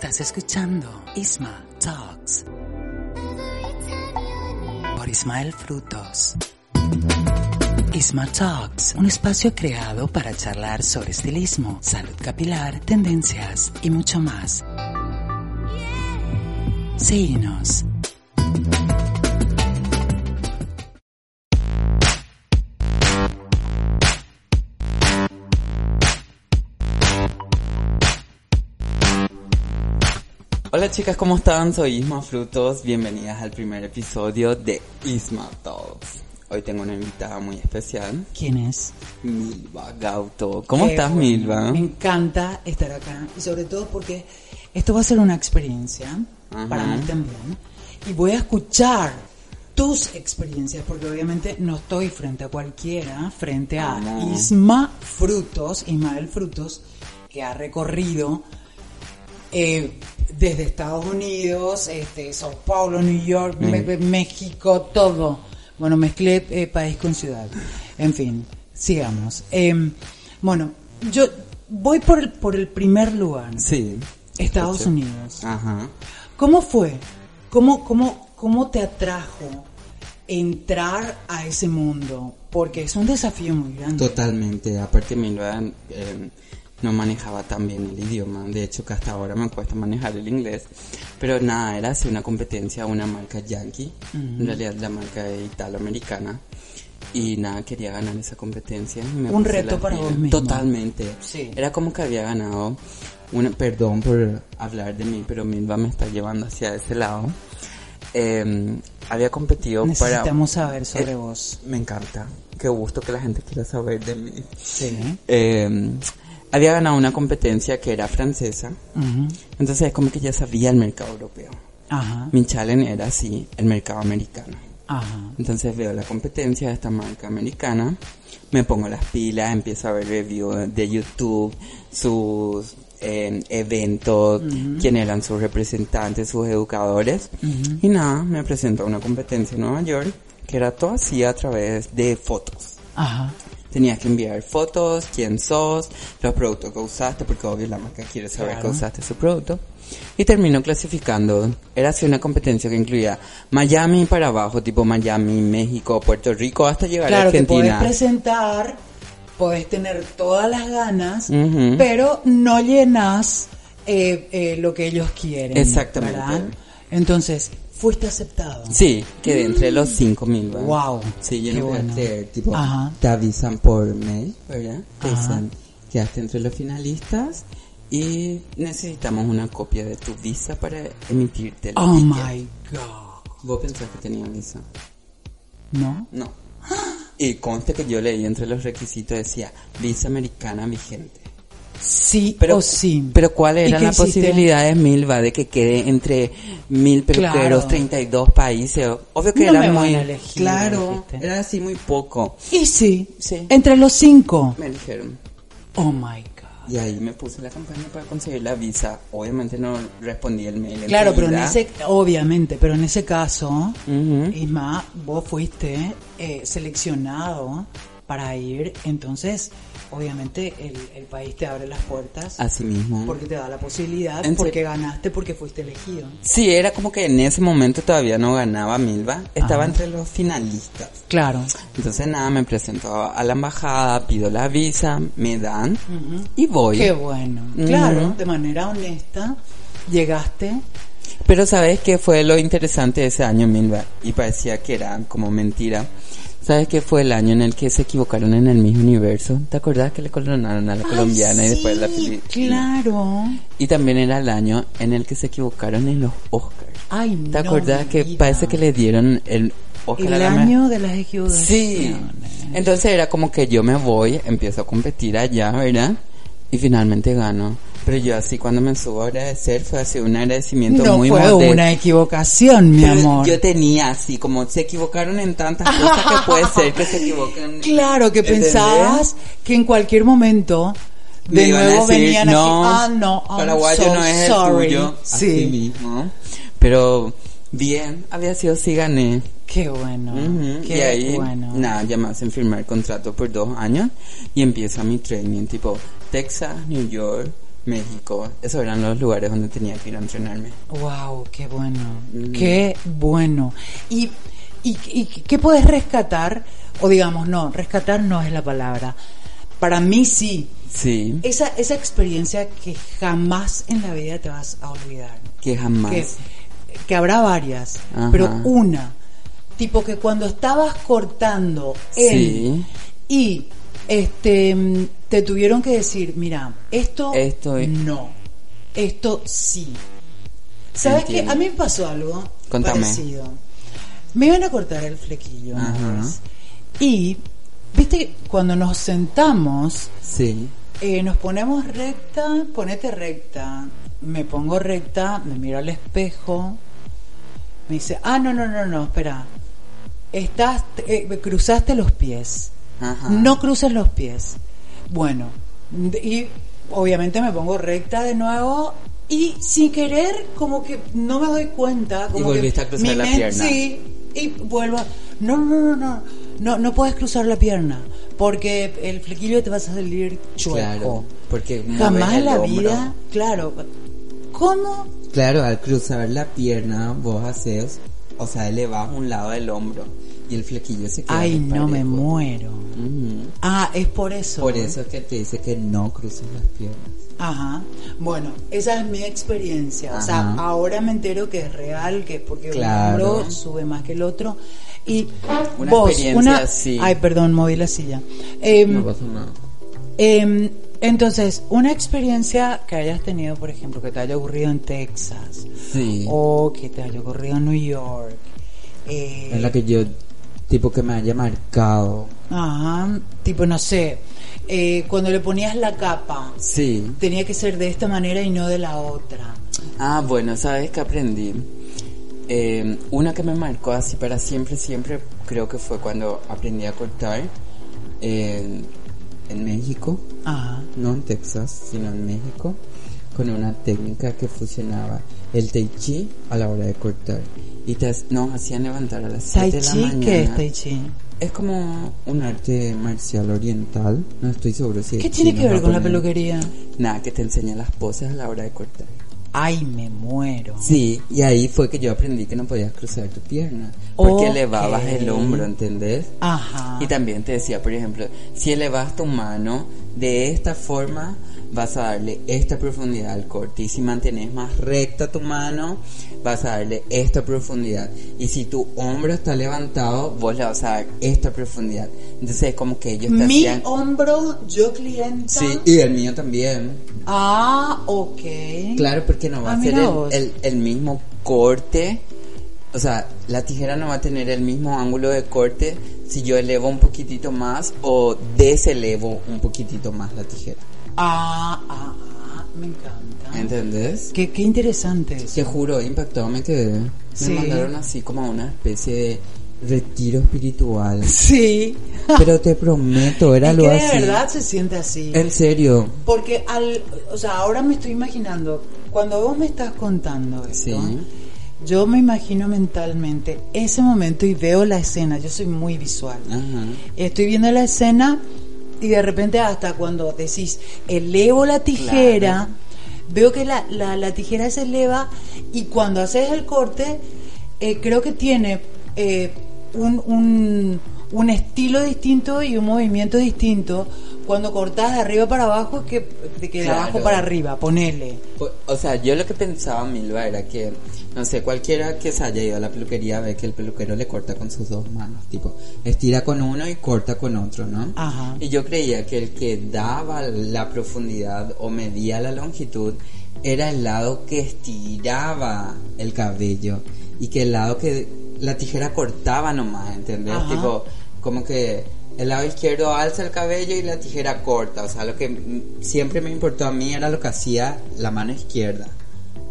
Estás escuchando Isma Talks por Ismael Frutos. Isma Talks, un espacio creado para charlar sobre estilismo, salud capilar, tendencias y mucho más. Síguenos. Hola chicas, ¿cómo están? Soy Isma Frutos. Bienvenidas al primer episodio de Isma Talks. Hoy tengo una invitada muy especial, ¿Quién es? Milva Gauto. ¿Cómo Qué estás, bueno. Milva? Me encanta estar acá y sobre todo porque esto va a ser una experiencia Ajá. para mí también y voy a escuchar tus experiencias porque obviamente no estoy frente a cualquiera, frente a No. Isma Frutos, Ismael Frutos, que ha recorrido eh, desde Estados Unidos, este, Sao Paulo, New York, Mm. México, todo. Bueno, mezclé eh, país con ciudad. En fin, sigamos. Em, bueno, yo voy por el, por el primer lugar. Sí. Estados. Unidos. Ajá. ¿Cómo fue? ¿Cómo, cómo, ¿Cómo te atrajo entrar a ese mundo? Porque es un desafío muy grande. Totalmente. Aparte, Milva eh, no manejaba tan bien el idioma. De hecho, que hasta ahora me cuesta manejar el inglés. Pero nada, era así una competencia a una marca yankee. En realidad, la marca italoamericana. Y nada, quería ganar esa competencia. me Un reto para vos mismo. Totalmente. Sí. Era como que había ganado. Una, perdón por hablar de mí, pero Milva me está llevando hacia ese lado. Eh, había competido para. Necesitamos saber sobre Eh, vos. Me encanta. Qué gusto que la gente quiera saber de mí. Sí. Eh, había ganado una competencia que era francesa. Ujú. Entonces es como que ya sabía el mercado europeo. Ajá. Mi challenge era así, el mercado americano. Ajá. Entonces veo la competencia de esta marca americana, me pongo las pilas, empiezo a ver reviews de YouTube, sus eh, eventos, quién eran sus representantes, sus educadores. Y nada, me presento a una competencia en Nueva York, que era todo así a través de fotos. Ajá. Tenías que enviar fotos, quién sos, los productos que usaste, porque obvio la marca quiere saber Claro. que usaste su producto. Y terminó clasificando. Era así una competencia que incluía Miami para abajo, tipo Miami, México, Puerto Rico, hasta llegar Claro, a te podés Argentina. presentar, podés tener todas las ganas, pero no llenas eh, eh, lo que ellos quieren. Exactamente. ¿verdad? Entonces, fuiste aceptado. Sí, quedé entre los 5000. ¿verdad? Wow, Sí, yo qué no voy bueno. a creer, tipo, Ajá. te avisan por mail, ¿verdad? Te dicen, quedaste entre los finalistas y necesitamos una copia de tu visa para emitirte el Oh ticket. my God. ¿Vos pensás que tenía visa? ¿No? No. Y conste que yo leí entre los requisitos decía visa americana vigente. Sí Pero, o sí. pero ¿cuáles ¿Y eran las hiciste? posibilidades, Milva, de que quede entre mil peluqueros, Claro. 32 países? Obvio que No era muy... elegir, claro, era así muy poco. Y sí, Sí. entre los cinco. Me dijeron. Oh my God. Y ahí me puse la campaña para conseguir la visa. Obviamente no respondí el mail. Claro, pero en ese, obviamente, pero en ese caso, Ujú. Isma, vos fuiste eh, seleccionado para ir, entonces, obviamente, el, el país te abre las puertas Así mismo. porque te da la posibilidad, En porque ganaste, porque fuiste elegido. Sí, era como que en ese momento todavía no ganaba Milva. Estaba Ajá. entre los finalistas. Claro. Entonces nada, me presento a la embajada, pido la visa, me dan y voy. Qué bueno. Ujú. Claro, de manera honesta, llegaste. Pero ¿sabes qué fue lo interesante de ese año, Milva? Y parecía que era como mentira. ¿Sabes qué fue el año en el que se equivocaron en el mismo universo? ¿Te acordás que le coronaron a la colombiana y después a la filipina? Claro. Y también era el año en el que se equivocaron en los Oscars. Ay, ¿Te no, acordás que vida. parece que le dieron el Oscar El a la año de las equivocaciones. Sí. Entonces era como que yo me voy, empiezo a competir allá, ¿verdad? Y finalmente gano. Pero yo así cuando me subo a agradecer fue así un agradecimiento No muy fue modesto. una equivocación, mi Pero amor. Yo tenía así, como se equivocaron en tantas cosas que puede ser que se equivoquen. Claro, que ¿Entendés? pensabas que en cualquier momento Me de a nuevo decir, venían no, aquí. Ah, no, I'm Paraguayo so no es sorry. el tuyo. Así Sí, mismo. Pero bien, había sido sí gané. qué bueno. Ujú, Qué y ahí, bueno. nada, ya me hacen firmar contrato por dos años y empieza mi training, tipo Texas, New York, México. Esos eran los lugares donde tenía que ir a entrenarme. Wow, qué bueno. Mm. Qué bueno. ¿Y, y, y qué puedes rescatar? O digamos, no, rescatar no es la palabra. Para mí sí. Sí, Esa, esa experiencia que jamás en la vida te vas a olvidar. que jamás. que, que habrá varias, Ajá. pero una, tipo que cuando estabas cortando en Sí. y este mm, te tuvieron que decir, mira, esto, Esto es- no, esto sí. ¿Sabes qué? A mí me pasó algo Contame. parecido. Me iban a cortar el flequillo Ajá. y viste cuando nos sentamos Sí. eh, nos ponemos recta, ponete recta. Me pongo recta, me miro al espejo. Me dice, ah, no, no, no, no, espera. Estás, eh, cruzaste los pies. Ajá. No cruces los pies. Bueno, y obviamente me pongo recta de nuevo y sin querer como que no me doy cuenta. Como volviste que a cruzar mi la pierna. Sí, y vuelvo. No, no, no, no, no, no puedes cruzar la pierna porque el flequillo te va a salir chueco. Claro, porque Jamás la hombro. vida, claro. ¿Cómo? Claro, al cruzar la pierna vos haces, o sea, elevas un lado del hombro y el flequillo se queda Ay, no me muero. Ah, es por eso. Por eso es que te dice que no cruces las piernas. Ajá. Bueno, esa es mi experiencia. O sea, ahora me entero que es real, que es porque Claro. un hombro sube más que el otro. Y Una vos, experiencia una... así. Ay, perdón, moví la silla. Em, No pasa nada. em, entonces, una experiencia que hayas tenido, por ejemplo, que te haya ocurrido en Texas Sí. o que te haya ocurrido en New York. eh, En la que yo, tipo que me haya marcado. Ajá, tipo, no sé, eh, cuando le ponías la capa, Sí. tenía que ser de esta manera y no de la otra. Ah, bueno, ¿sabes qué aprendí? Eh, una que me marcó así para siempre, siempre, creo que fue cuando aprendí a cortar en, en México, Ajá. no en Texas, sino en México, con una técnica que fusionaba el tai chi a la hora de cortar. Y te, nos hacían levantar a las 7 Tai de la mañana. ¿qué es Tai Chi? Es como un arte marcial oriental, no estoy seguro si es ¿Qué tiene chino, que ver con la peluquería? Nada, que te enseña las poses a la hora de cortar. Ay, me muero. Sí, y ahí fue que yo aprendí que no podías cruzar tu pierna. Porque Ok. elevabas el hombro, ¿entendés? Ajá. Y también te decía, por ejemplo, si elevas tu mano de esta forma, vas a darle esta profundidad al corte. Y si mantienes más recta tu mano, vas a darle esta profundidad. Y si tu hombro está levantado, vos le vas a dar esta profundidad. Entonces es como que ellos te Mi hacían... hombro, yo clienta. Sí, y el mío también. Ah, ok. Claro, porque no va Ah, a ser el, el- el mismo corte. O sea, la tijera no va a tener el mismo ángulo de corte si yo elevo un poquitito más o deselevo un poquitito más la tijera. Ah, ah, ah, me encanta. ¿Entendés? Qué, qué interesante. Te juro, impactado me quedé. Me Sí. mandaron así como a una especie de retiro espiritual. Sí. Pero te prometo, era algo que de así. verdad se siente así. En serio. Porque al, o sea, ahora me estoy imaginando, cuando vos me estás contando esto, Sí. yo me imagino mentalmente ese momento y veo la escena, yo soy muy visual. Ajá. Estoy viendo la escena y de repente hasta cuando decís, elevo la tijera, veo que la, la, la tijera se eleva y cuando haces el corte, eh, creo que tiene eh, un, un, un estilo distinto y un movimiento distinto cuando cortás de arriba para abajo que que de Claro. abajo para arriba, ponele. O- O sea, yo lo que pensaba, Milva, era que, no sé, cualquiera que se haya ido a la peluquería ve que el peluquero le corta con sus dos manos, tipo, estira con uno y corta con otro, ¿no? Ajá. Y yo creía que el que daba la profundidad o medía la longitud era el lado que estiraba el cabello y que el lado que la tijera cortaba nomás, ¿entendés? Ajá. Tipo, como que El lado izquierdo alza el cabello y la tijera corta. O sea, lo que siempre me importó a mí era lo que hacía la mano izquierda.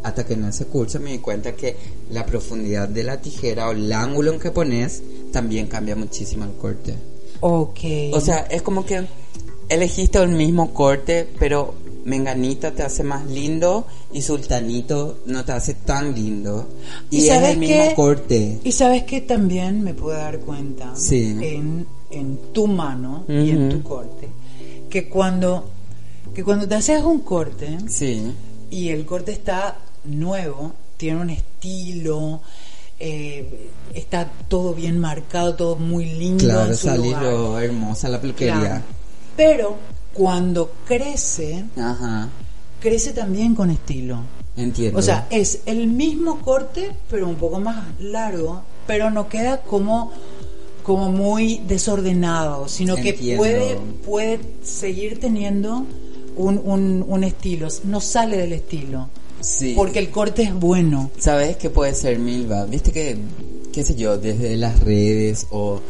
Hasta que en ese curso me di cuenta que la profundidad de la tijera o el ángulo en que pones también cambia muchísimo el corte. Ok. O sea, es como que elegiste el mismo corte, pero Menganita te hace más lindo y Sultanito no te hace tan lindo. Y, es sabes el mismo qué? corte. Y sabes que también me puedo dar cuenta Sí. en, en tu mano y en tu corte que cuando que cuando te haces un corte Sí. y el corte está nuevo, tiene un estilo, eh, está todo bien marcado, todo muy lindo. Claro, salió hermosa la peluquería. Claro. Pero cuando crece, Ajá. crece también con estilo. Entiendo. O sea, es el mismo corte, pero un poco más largo, pero no queda como como muy desordenado, sino que puede puede seguir teniendo un, un, un estilo, no sale del estilo, sí. porque el corte es bueno. ¿Sabes qué puede ser Milva? Viste que, qué sé yo, desde las redes o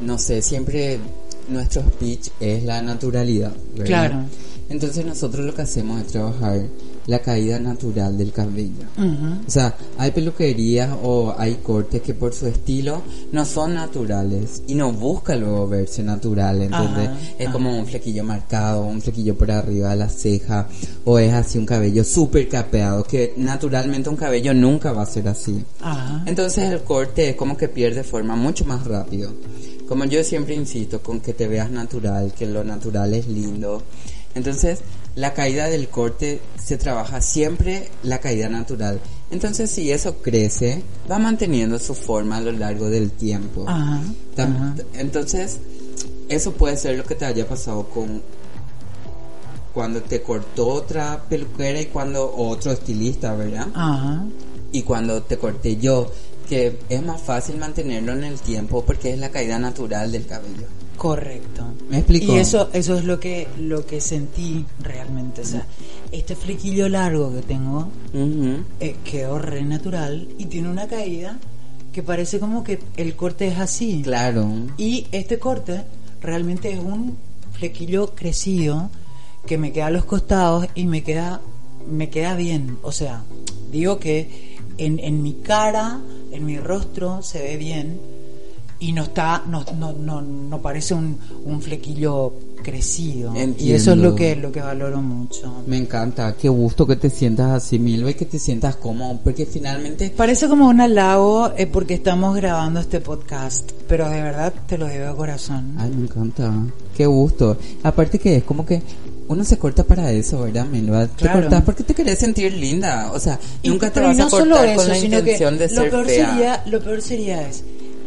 no sé, siempre nuestro speech es la naturalidad. ¿verdad? Claro. Entonces nosotros lo que hacemos es trabajar la caída natural del cabello. O sea, hay peluquerías o hay cortes que por su estilo no son naturales y no busca luego verse natural. Entonces Ajá, es ajá. como un flequillo marcado, un flequillo por arriba de la ceja o es así un cabello súper capeado que naturalmente un cabello nunca va a ser así. Ajá. Entonces el corte es como que pierde forma mucho más rápido. Como yo siempre insisto, con que te veas natural, que lo natural es lindo. Entonces, la caída del corte se trabaja siempre la caída natural. Entonces, si eso crece, va manteniendo su forma a lo largo del tiempo. Ajá. Entonces, eso puede ser lo que te haya pasado con cuando te cortó otra peluquera y cuando otro estilista, ¿verdad? Ajá. y cuando te corté yo, que es más fácil mantenerlo en el tiempo porque es la caída natural del cabello. Correcto. ¿Me explico? Y eso, eso es lo que, lo que sentí realmente. O sea, este flequillo largo que tengo eh, quedó re natural y tiene una caída que parece como que el corte es así. Claro. Y este corte realmente es un flequillo crecido que me queda a los costados y me queda, me queda bien. O sea, digo que en, en mi cara, en mi rostro se ve bien y no está, no, no, no, no parece un, un flequillo crecido. Y eso es lo Entiendo. que, lo que valoro mucho. Me encanta, qué gusto que te sientas así, Milva, y que te sientas cómodo, porque finalmente... Parece como un halago eh, porque estamos grabando este podcast, pero de verdad te lo digo de corazón. Ay, me encanta, qué gusto. Aparte que es como que uno se corta para eso, ¿verdad, Milva? Claro. Te cortas porque te querés sentir linda, o sea, Y- nunca te vas no a solo cortar eso, con la intención de lo ser peor fea. sería, lo peor sería es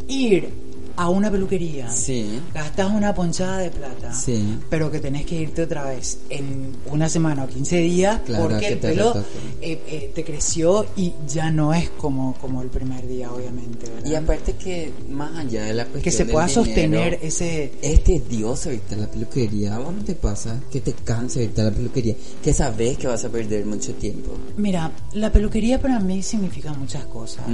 ir a una peluquería, Sí, gastas una ponchada de plata, Sí. pero que tenés que irte otra vez en una semana o 15 días Claro, porque que el te pelo eh, eh, te creció y ya no es como, como el primer día, obviamente. ¿verdad? y aparte que más allá de la cuestión que se pueda dinero, sostener ese... Es tedioso irte a la peluquería. ¿A vos no te pasa que te cansa irte a la peluquería? Que sabes que vas a perder mucho tiempo. Mira, la peluquería para mí significa muchas cosas.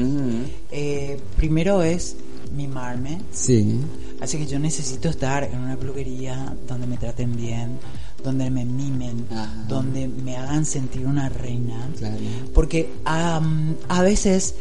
Eh, primero es mimarme, Sí. Así que yo necesito estar en una peluquería donde me traten bien, donde me mimen, Ajá. donde me hagan sentir una reina. Claro. Porque am, a veces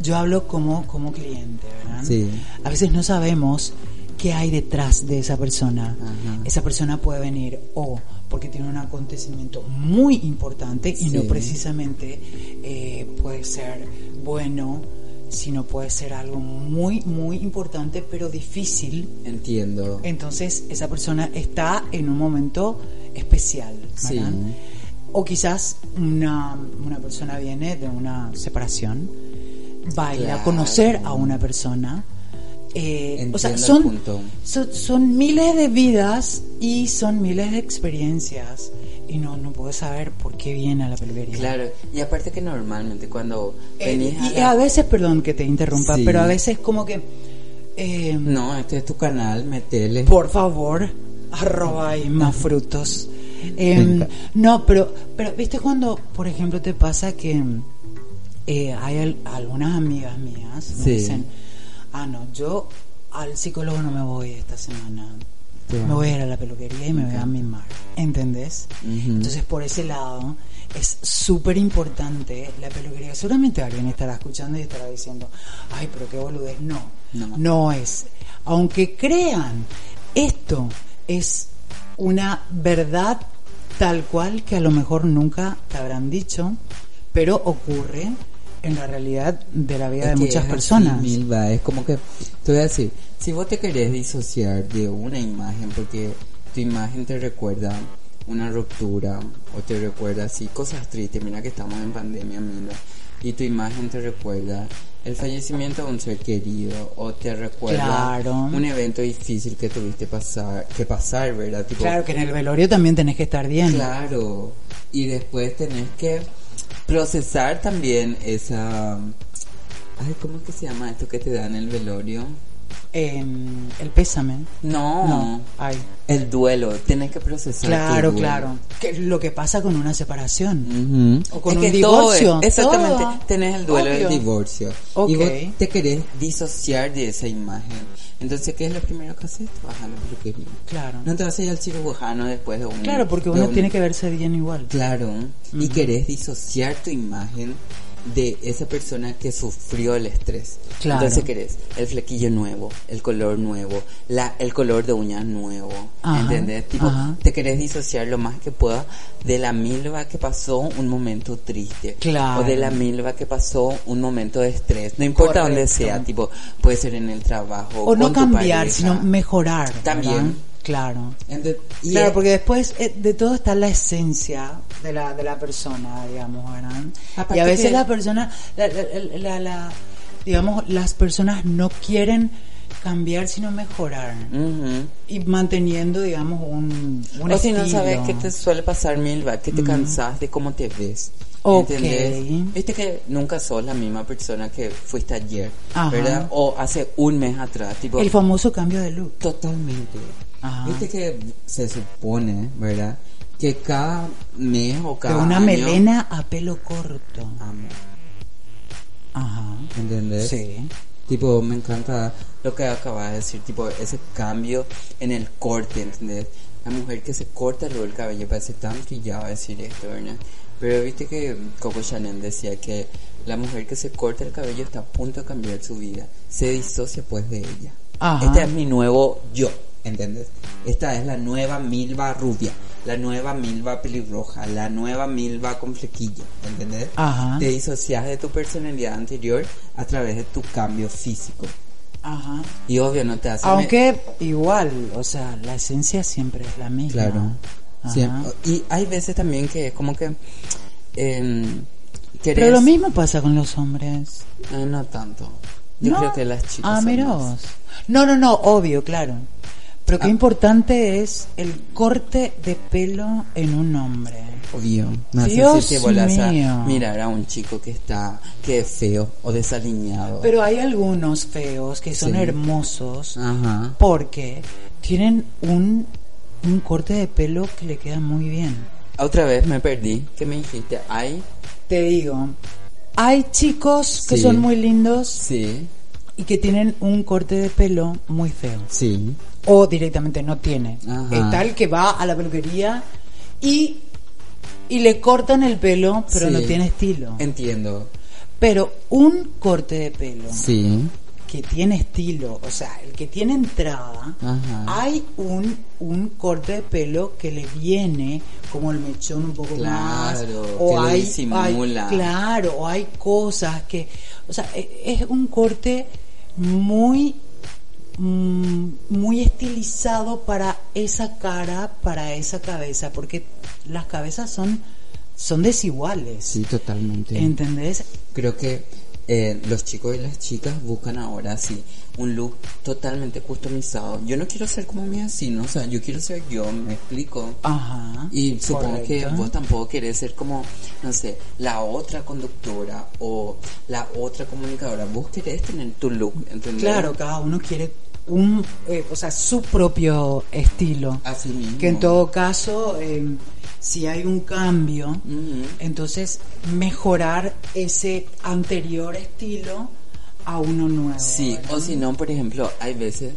yo hablo como, como cliente, ¿verdad? Sí. A veces no sabemos qué hay detrás de esa persona. Ajá. Esa persona puede venir o porque tiene un acontecimiento muy importante y no precisamente eh, puede ser bueno, sino puede ser algo muy, muy importante, pero difícil. Entiendo. Entonces esa persona está en un momento especial. Sí. O quizás una, una persona viene de una separación, va a ir a conocer a una persona. eh, o sea, son, son miles de vidas y son miles de experiencias. Y no, no puedes saber por qué viene a la peluquería. Claro. Y aparte que normalmente cuando Eh, venís a y la- a veces, perdón que te interrumpa, Sí. pero a veces como que... eh, No, este es tu canal, metele. Por favor, arroba y más frutos. Em, no, pero, pero viste cuando, por ejemplo, te pasa que eh, hay al- algunas amigas mías me Sí. dicen, ah, no, yo al psicólogo no me voy esta semana. Me voy a ir a la peluquería y me voy a mimar. ¿Entendés? Entonces, por ese lado, es súper importante la peluquería. Seguramente alguien estará escuchando y estará diciendo, ay, pero qué boludez. No, No. no es. Aunque crean, esto es una verdad tal cual que a lo mejor nunca te habrán dicho, pero ocurre en la realidad de la vida Es de muchas es así, personas. Milva, es como que, te voy a decir, si vos te querés disociar de una imagen porque tu imagen te recuerda una ruptura o te recuerda así cosas tristes, mira que estamos en pandemia, Milva, y tu imagen te recuerda el fallecimiento de un ser querido o te recuerda Claro. un evento difícil que tuviste pasar, que pasar, ¿verdad? Tipo, Claro que en el velorio también tenés que estar bien. Claro, y después tenés que procesar también esa... Ay, ¿cómo es que se llama esto que te dan el velorio? Em, el pésame. No, No, ay. el duelo, tenés que procesar. Claro, claro. Que lo que pasa con una separación. O con Es un que divorcio, todo es- exactamente, todo. tenés el duelo del divorcio. Ok. Y vos te querés disociar de esa imagen. Entonces, ¿qué es lo primero que haces? A la peluquería. Claro. No te vas a ir al cirujano después de un... Claro, porque uno un- tiene que verse bien igual. Claro, y querés disociar tu imagen de esa persona que sufrió el estrés. Claro. Entonces querés el flequillo nuevo, el color nuevo, la, el color de uñas nuevo, Ajá, ¿entendés? Tipo, ajá. te querés disociar lo más que pueda de la milva que pasó un momento triste. Claro. O de la milva que pasó un momento de estrés. No importa dónde sea, tipo, puede ser en el trabajo. O no tu cambiar, pareja. sino mejorar. También. ¿verdad? Claro. Ente- y Claro, es- porque después eh, de todo está la esencia de la, de la persona, digamos, ¿verdad? Y a veces que- la persona, la, la- la- digamos, las personas no quieren cambiar, sino mejorar. Ujú. Y manteniendo, digamos, un, un o si no sabes qué te suele pasar, Milva, que te cansas de cómo te ves. ¿Entendés? Viste que nunca sos la misma persona que fuiste ayer, Ajá. ¿verdad? O hace un mes atrás, tipo, El famoso cambio de look. totalmente. Ajá. Viste que se supone, ¿verdad? Que cada mes o cada una año- melena a pelo corto. Amo, Ajá. ¿entendés? Sí. Tipo, me encanta lo que acabas de decir, tipo, ese cambio en el corte, ¿entendés? La mujer que se corta luego el cabello parece tan trillado decir esto, ¿verdad? Pero viste que Coco Chanel decía que la mujer que se corta el cabello está a punto de cambiar su vida, se disocia pues de ella. Ajá. Este es mi nuevo yo, ¿entendés? Esta es la nueva Milva rubia, la nueva Milva pelirroja, la nueva Milva con flequillo, ¿entendés? Ajá. Te disocias de tu personalidad anterior a través de tu cambio físico. Ajá. Y obvio no te hace... Aunque igual, o sea, la esencia siempre es la misma. Claro. Siempre- Y hay veces también que es como que... querés- Pero lo mismo pasa con los hombres. Eh, no tanto. Yo ¿No? creo que las chicas... Ah, mira. No, no, no, obvio, claro. Pero qué Ah. importante es el corte de pelo en un hombre. Obvio. Sé Dios a mirar a un chico que está... Que es feo o desaliñado. Pero hay algunos feos que son Sí. hermosos Ajá. porque tienen un, un corte de pelo que le queda muy bien. Otra vez me perdí. ¿Qué me dijiste? Hay... Te digo, hay chicos que Sí. son muy lindos Sí. y que tienen un corte de pelo muy feo. Sí. O directamente no tiene. Está el que va a la peluquería y, y le cortan el pelo, pero Sí. no tiene estilo. Entiendo. Pero un corte de pelo Sí. que tiene estilo, o sea, el que tiene entrada, Ajá. hay un, un corte de pelo que le viene como el mechón un poco más. Claro, O que lo hay, disimula. hay- claro, o hay cosas que, o sea, e- es un corte muy muy estilizado para esa cara, para esa cabeza, porque las cabezas son son desiguales. Sí, totalmente. ¿Entendés? Creo que eh, los chicos y las chicas buscan ahora sí un look totalmente customizado. Yo no quiero ser como mi vecino, o sea, yo quiero ser yo, me explico. Ajá. Y supongo que correcto. vos tampoco querés ser como, no sé, la otra conductora o la otra comunicadora. Vos querés tener tu look, ¿entendés? Claro, cada uno quiere un, eh, o sea, su propio estilo. Así mismo. Que en todo caso, eh, si hay un cambio, entonces mejorar ese anterior estilo a uno nuevo. Sí, ¿verdad? o si no, por ejemplo, hay veces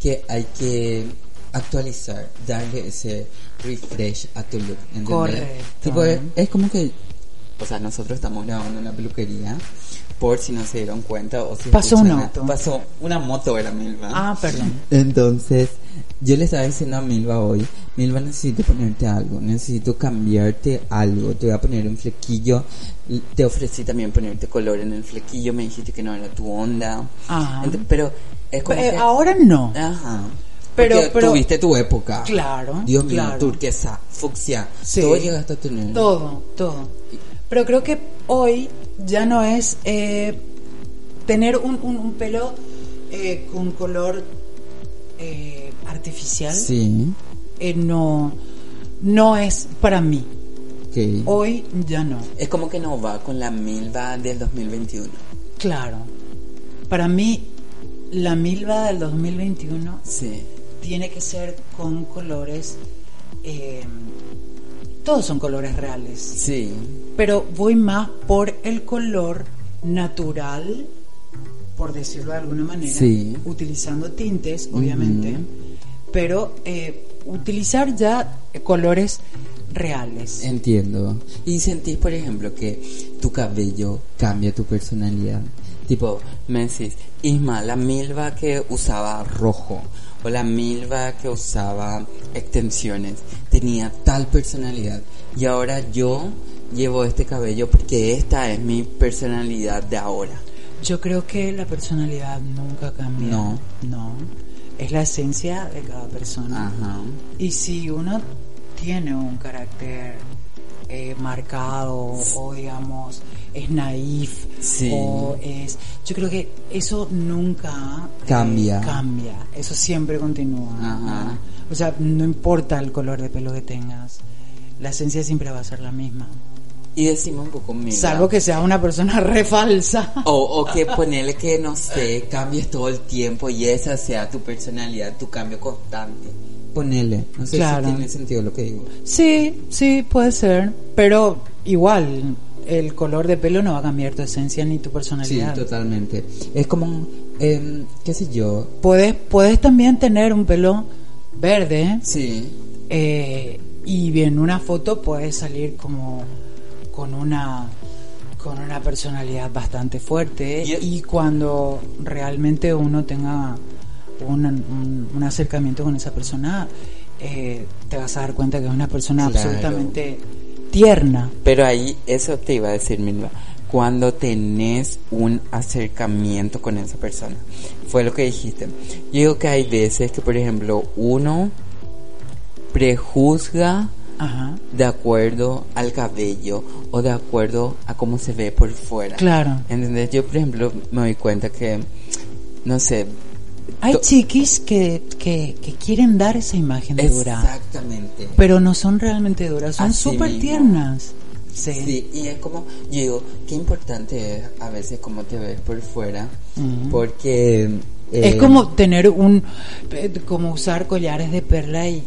que hay que actualizar, darle ese refresh a tu look. ¿entendés? Correcto. Tipo, es, es como que, o sea, nosotros estamos grabando en la peluquería, por si no se dieron cuenta o si Pasó un escuchan a- auto. Pasó una moto era Milva. Ah, perdón. Entonces, yo le estaba diciendo a Milva hoy, Milva necesito ponerte algo, necesito cambiarte algo, te voy a poner un flequillo, te ofrecí también ponerte color en el flequillo, me dijiste que no era tu onda, Ajá. Ent- pero es como Eh, que- ahora no. Ajá. Pero- pero- tuviste tu época. Claro, Dios mío, claro. turquesa, fucsia, Sí. todo llegaste a tener. Todo, todo. Pero creo que hoy ya no es eh, tener un, un- un pelo eh, con color eh, artificial. Sí, eh, no, no es para mí. ok. Hoy ya no. Es como que no va con la Milva del 2021. Claro. Para mí, la Milva del 2021 Sí. tiene que ser con colores. Todos son colores reales. Sí. pero voy más por el color natural, por decirlo de alguna manera, Sí. utilizando tintes, obviamente, pero eh, utilizar ya colores reales. Entiendo. Y sentís, por ejemplo, que tu cabello cambia tu personalidad. Tipo, me decís, Isma, la milva que usaba rojo o la milva que usaba extensiones tenía tal personalidad y ahora yo llevo este cabello porque esta es mi personalidad de ahora. Yo creo que la personalidad nunca cambia. No. No. Es la esencia de cada persona. Ajá. Y si uno tiene un carácter eh, marcado o digamos es naif Sí. o es yo creo que eso nunca eh, Cambia. cambia eso siempre continúa Ajá. o sea no importa el color de pelo que tengas la esencia siempre va a ser la misma Y decimos un poco milva. salvo que sea una persona re falsa O, o que ponerle que, no sé, cambies todo el tiempo y esa sea tu personalidad, tu cambio constante. Ponele, no sé Claro. si tiene sentido lo que digo. Sí, sí, puede ser, pero igual el color de pelo no va a cambiar tu esencia ni tu Sí, personalidad. totalmente. Es como, eh, qué sé yo, Puedes, puedes también tener un pelo verde sí, eh, y en una foto puedes salir como con una con una personalidad bastante fuerte Y- y, cuando realmente uno tenga un, un- un acercamiento con esa persona eh, te vas a dar cuenta que es una persona Claro. absolutamente tierna pero ahí eso te iba a decir, Milva, cuando tenés un acercamiento con esa persona. Fue lo que dijiste. Yo digo que hay veces que, por ejemplo, uno prejuzga Ajá. de acuerdo al cabello o de acuerdo a cómo se ve por fuera. Claro. ¿Entendés? Yo, por ejemplo, me doy cuenta que, no sé. Hay chiquis que, que, que quieren dar esa imagen de dura, Exactamente. pero no son realmente duras, son súper tiernas. Sí. Sí, y es como, yo digo, qué importante es a veces cómo te ves por fuera, porque... Es eh, como tener un, como usar collares de perla y,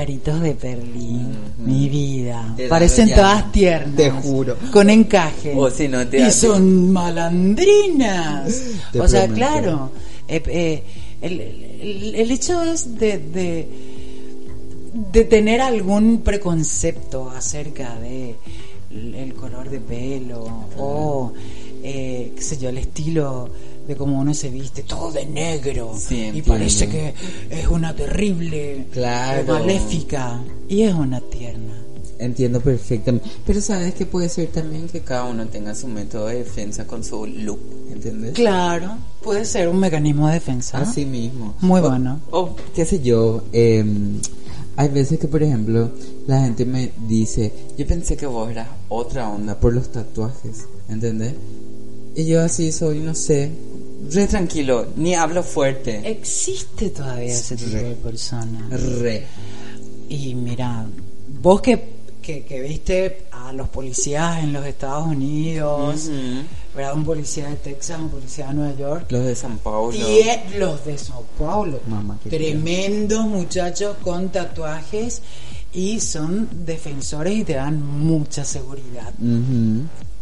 aritos de perlín. Mi vida. Te Parecen todas tiernas. te juro. Con encaje. O si no, te Y son malandrinas. Te o sea, prometo. claro. Eh, eh, el, el- el hecho es de, de, de tener algún preconcepto acerca de el el color de pelo o eh, qué sé yo el estilo de cómo uno se viste todo de negro. Sí, y parece que es una terrible Claro. maléfica. Y es una tierna Entiendo perfectamente. Pero sabes que puede ser también que cada uno tenga su método de defensa con su look, ¿entendés? claro puede ser un mecanismo de defensa Así mismo. Muy O- bueno. O, qué sé yo, eh, hay veces que, por ejemplo, la gente me dice, yo pensé que vos eras otra onda por los tatuajes, ¿entendés? Y yo así soy, no sé, re tranquilo, ni hablo fuerte. existe todavía ese tipo Re. de personas Re. Y mira, vos que, que, que viste a los policías en los Estados Unidos. ¿verdad? Un policía de Texas, un policía de Nueva York. Los de San Paulo. Y eh, los de Sao Paulo. Mamá, Tremendos muchachos con tatuajes y son defensores y te dan mucha seguridad.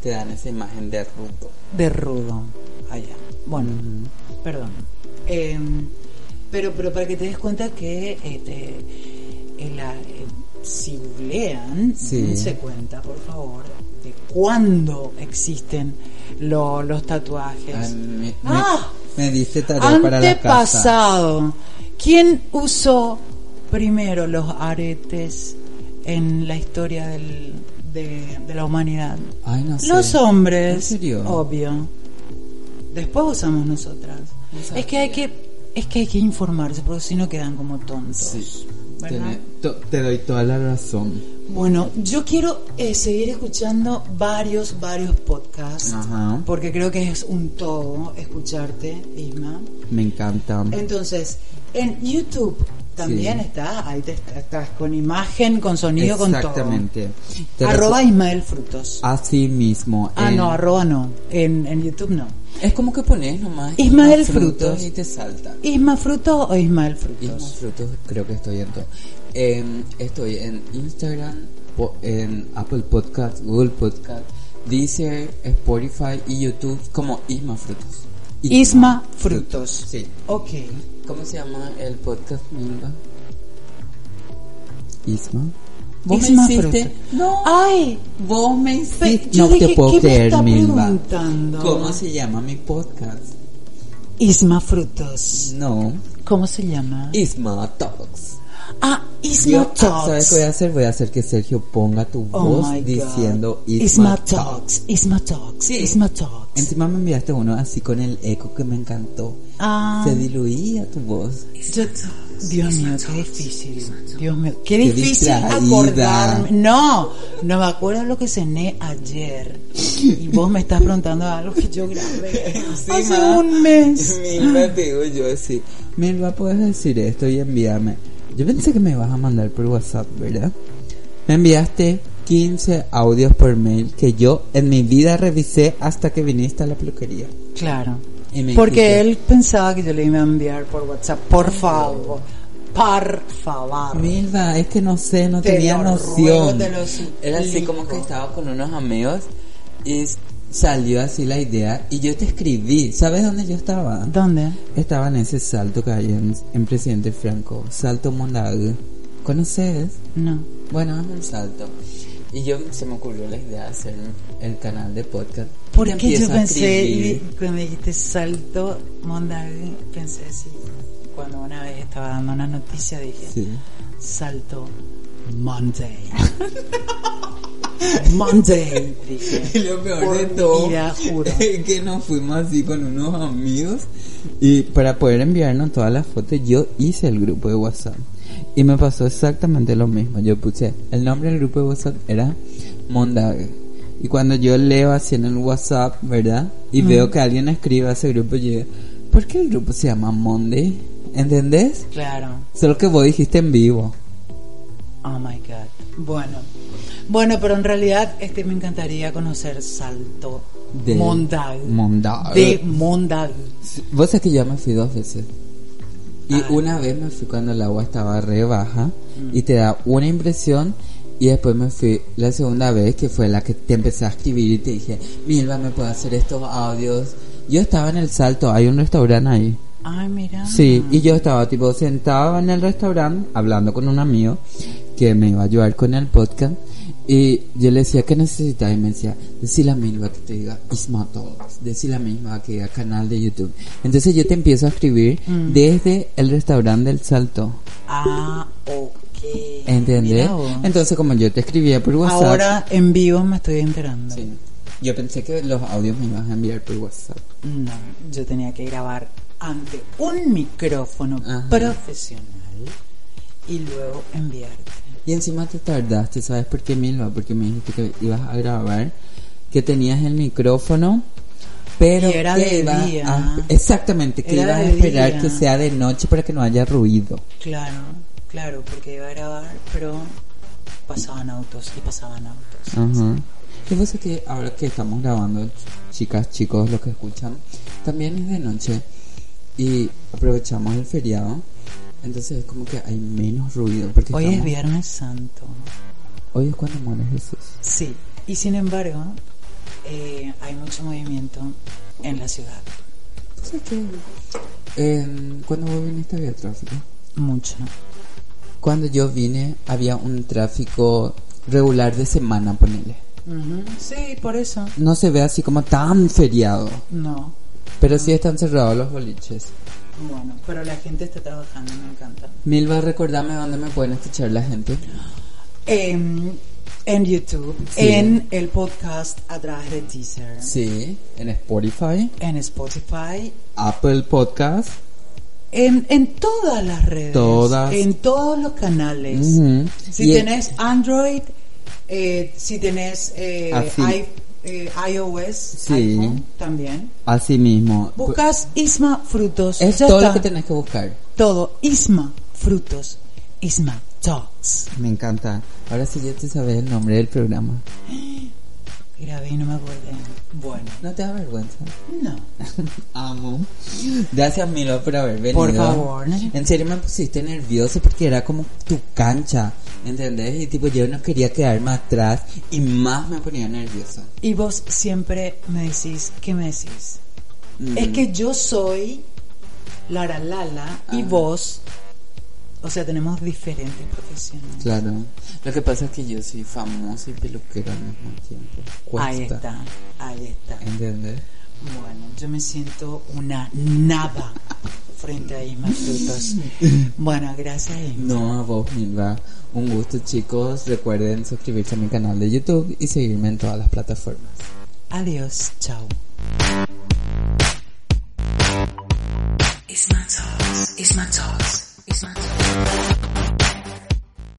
Te dan esa imagen de rudo. De rudo. Allá. Bueno, perdón. Eh, Pero, pero para que te des cuenta que eh, si googlean, Sí. se cuenta, por favor, de cuándo existen lo- los tatuajes. Ay, me, me- Ah. me diste tarea para la casa. ¿Quién usó primero los aretes en la historia del- de, de la humanidad? Ay, no sé. Los hombres. Obvio. Después usamos nosotras. No. Es que hay que es que hay que informarse porque si no quedan como tontos. Sí. Te doy toda la razón. Bueno, yo quiero eh, seguir escuchando varios, varios podcasts. Ajá. Porque creo que es un todo escucharte, Isma. Me encanta. Entonces, en YouTube también Sí. está, ahí te estás con imagen, con sonido, con todo. Exactamente. Te Arroba Ismael Frutos. Así mismo. Ah, en- no, arroba no. En, en YouTube no. Es como que pones nomás. Ismael Isma Frutos. Y te salta. ¿Isma Frutos o Ismael Isma Frutos? Frutos, creo que estoy en todo. Em, estoy en Instagram, en Apple Podcast, Google Podcast, Deezer, Spotify y YouTube como Isma Frutos. Isma Frutos. Sí. Ok. ¿Cómo se llama el podcast, Milva? Isma. ¿Vos Isma me hiciste? No. Ay, Vos me hiciste. yo No dije, te puedo ¿qué me creer, Milva. ¿Cómo se llama mi podcast? Isma Frutos. No. ¿Cómo se llama? Isma Talks. Ah, Isma Yo, Talks. ¿Sabes qué voy a hacer? Voy a hacer que Sergio ponga tu Oh voz diciendo Isma, Isma, Talks. Talks. Isma Talks. Sí. Isma Talks. Encima me enviaste uno así con el eco que me encantó. Ah, Se diluía tu voz. yo- Dios mío, qué difícil. Dios mío, qué difícil acordarme. No, no me acuerdo lo que cené ayer. Y vos me estás preguntando algo que yo grabé hace un mes. Milva, te digo yo así. Milva, puedes decir esto y envíame. Yo pensé que me ibas a mandar por WhatsApp, ¿verdad? Me enviaste 15 audios por mail que yo en mi vida revisé hasta que viniste a la peluquería. Claro. Porque él pensaba que yo le iba a enviar por WhatsApp. Por favor. Por favor. Milva, es que no sé, no Te tenía noción. Era así como que estaba con unos amigos y salió así la idea y yo te escribí. ¿Sabes dónde yo estaba? ¿Dónde? Estaba en ese salto que hay en, en Presidente Franco, Salto Mondag. ¿Conoces? No. Bueno, es un salto. Y yo se me ocurrió la idea de hacer el canal de podcast. Porque yo pensé, y cuando dijiste salto Mondague, pensé así. Cuando una vez estaba dando una noticia dije, Sí. salto Monday. Monday, dije. Y lo peor de todo vida, juro. es que nos fuimos así con unos amigos y para poder enviarnos todas las fotos yo hice el grupo de WhatsApp y me pasó exactamente lo mismo. Yo puse el nombre del grupo de WhatsApp era Mondague y cuando yo leo así en el WhatsApp, ¿verdad? Y veo que alguien escribe a ese grupo, yo digo, ¿por qué el grupo se llama Monday? ¿Entendés? Claro. Solo que vos dijiste en vivo. Oh my God. Bueno. Bueno, pero en realidad este me encantaría conocer Salto De Mondag. Mondag. De Mondag. Sí, Vos sabés que yo me fui dos veces. Y Ay. una vez me fui cuando el agua estaba re baja y te da una impresión y después me fui la segunda vez que fue la que te empecé a escribir y te dije, Milva, ¿me puedo hacer estos audios? Yo estaba en el salto, hay un restaurante ahí. Ay, mira. Sí, y yo estaba tipo sentado en el restaurante hablando con un amigo que me iba a ayudar con el podcast y yo le decía que necesitaba y me decía, decile a Milva que te diga Isma Talks, decile a Milva que diga canal de YouTube. Entonces yo te empiezo a escribir Mm. desde el restaurante del Salto, Ah, ok. ¿entendés? Entonces como yo te escribía por WhatsApp, Ahora en vivo me estoy enterando. sí, yo pensé que los audios me ibas a enviar por WhatsApp. No, yo tenía que grabar ante un micrófono Ajá. profesional y luego enviarte. Y encima te tardaste, ¿sabes por qué, Milva? Porque me dijiste que ibas a grabar, que tenías el micrófono, pero Y era que de iba día. a- exactamente, que Era ibas a esperar día. que sea de noche para que no haya ruido. Claro, claro, porque iba a grabar, pero pasaban autos y pasaban autos. Ajá. Y vos que ahora que estamos grabando, chicas, chicos, los que escuchan, también es de noche y aprovechamos el feriado, entonces es como que hay menos ruido. Porque Hoy es estamos- Viernes Santo. Hoy es cuando muere Jesús. Sí, y sin embargo, eh, hay mucho movimiento en la ciudad. Sea que Eh, ¿Cuándo vos viniste había tráfico? Mucho. Cuando yo vine había un tráfico regular de semana, ponele. Sí, por eso. No se ve así como tan feriado, No. pero sí están cerrados los boliches. Bueno, pero la gente está trabajando, me encanta. Milva, recordame dónde me pueden escuchar la gente. En YouTube, Sí. en el podcast a través de Deezer, Sí, en Spotify, en Spotify, Apple Podcast. En, en todas las redes, Todas. en todos los canales. Si Y- tenés Android, eh, si tenés eh, i- eh, iOS, Sí. iPhone también. Así mismo. Buscas Isma Frutos. Es ya todo está. lo que tenés que buscar. Todo. Isma Frutos. Isma Talks. Me encanta. Ahora sí ya te sabes el nombre del programa. Grabé y no me acordé. Bueno, ¿No te da vergüenza? no. Amo. Gracias, Milo, por haber venido. Por favor. En serio me pusiste nervioso porque era como tu cancha, ¿entendés? Y tipo, yo no quería quedarme atrás y más me ponía nerviosa. Y vos siempre me decís, ¿qué me decís? Mm. Es que yo soy Lara Lala y Ah. vos, o sea, tenemos diferentes profesiones. Claro. Lo que pasa es que yo soy famoso y peluquero al mismo tiempo. Cuesta. Ahí está, ahí está. ¿Entendés? Bueno, yo me siento una nada frente a Isma Frutos. Bueno, gracias Isma. No, a vos, Milva. Un gusto, chicos. Recuerden suscribirse a mi canal de YouTube y seguirme en todas las plataformas. Adiós, chao. Isma Talks. Isma Talks. Isma Talks.